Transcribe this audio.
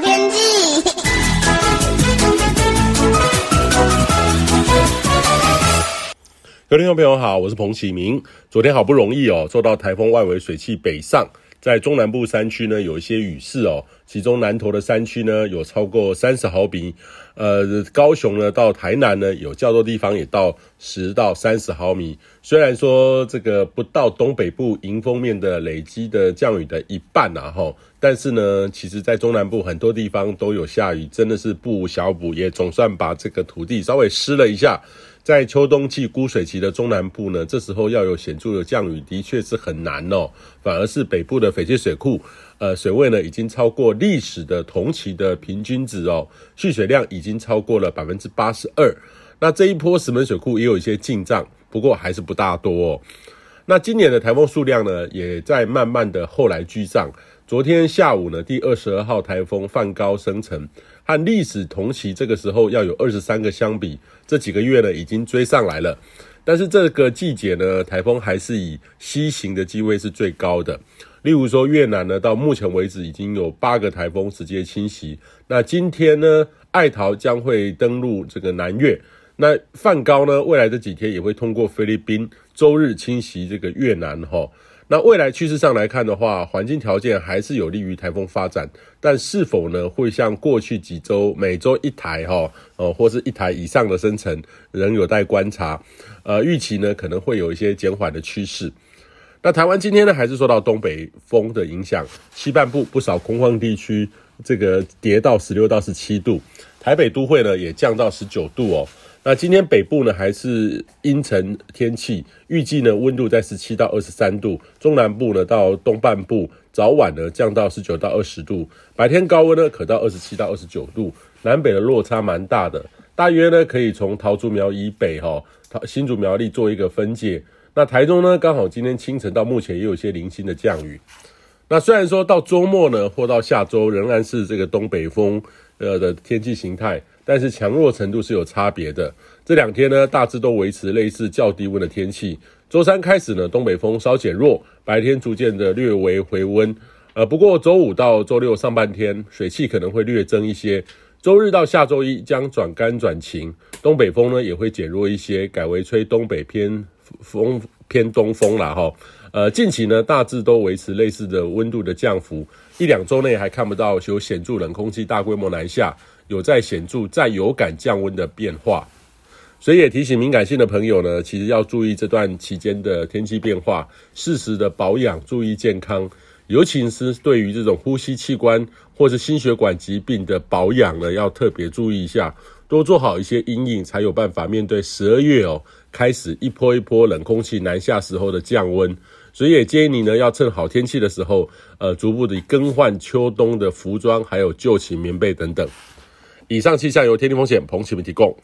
天气。各位听众朋友好，我是彭启明。昨天好不容易哦，受到台风外围水汽北上，在中南部山区呢有一些雨势哦，其中南投的山区呢有超过三十毫米，呃，高雄呢到台南呢有较多地方也到十到三十毫米。虽然说这个不到东北部迎风面的累积的降雨的一半呐，哈，但是呢，其实在中南部很多地方都有下雨，真的是不无小补，也总算把这个土地稍微湿了一下。在秋冬季枯水期的中南部呢，这时候要有显著的降雨，的确是很难哦。反而是北部的翡翠水库，呃，水位呢已经超过历史的同期的平均值哦，蓄水量已经超过了百分之八十二。那这一波石门水库也有一些进账，不过还是不大多哦。那今年的台风数量呢，也在慢慢的后来居上。昨天下午呢，第二十二号台风梵高生成，和历史同期这个时候要有二十三个相比，这几个月呢已经追上来了。但是这个季节呢，台风还是以西行的机位是最高的。例如说越南呢，到目前为止已经有八个台风直接侵袭。那今天呢，爱桃将会登陆这个南越。那梵高呢，未来这几天也会通过菲律宾，周日侵袭这个越南哈。那未来趋势上来看的话，环境条件还是有利于台风发展，但是否呢会像过去几周每周一台哈，哦或是一台以上的生成，仍有待观察。呃，预期呢可能会有一些减缓的趋势。那台湾今天呢还是受到东北风的影响，西半部不少空旷地区这个跌到十六到十七度，台北都会呢也降到十九度哦。那今天北部呢还是阴沉天气，预计呢温度在十七到二十三度，中南部呢到东半部早晚呢降到十九到二十度，白天高温呢可到二十七到二十九度，南北的落差蛮大的，大约呢可以从桃竹苗以北哈，新竹苗栗做一个分界。那台中呢刚好今天清晨到目前也有些零星的降雨。那虽然说到周末呢或到下周仍然是这个东北风呃的天气形态。但是强弱程度是有差别的。这两天呢，大致都维持类似较低温的天气。周三开始呢，东北风稍减弱，白天逐渐的略微回温。呃，不过周五到周六上半天，水汽可能会略增一些。周日到下周一将转干转晴，东北风呢也会减弱一些，改为吹东北偏风偏东风啦哈。呃，近期呢大致都维持类似的温度的降幅，一两周内还看不到有显著冷空气大规模南下。有在显著、在有感降温的变化，所以也提醒敏感性的朋友呢，其实要注意这段期间的天气变化，适时的保养，注意健康，尤其是对于这种呼吸器官或是心血管疾病的保养呢，要特别注意一下，多做好一些阴影，才有办法面对十二月哦，开始一波一波冷空气南下时候的降温。所以也建议你呢，要趁好天气的时候，呃，逐步的更换秋冬的服装，还有旧型棉被等等。以上气象由天气风险彭启明提供。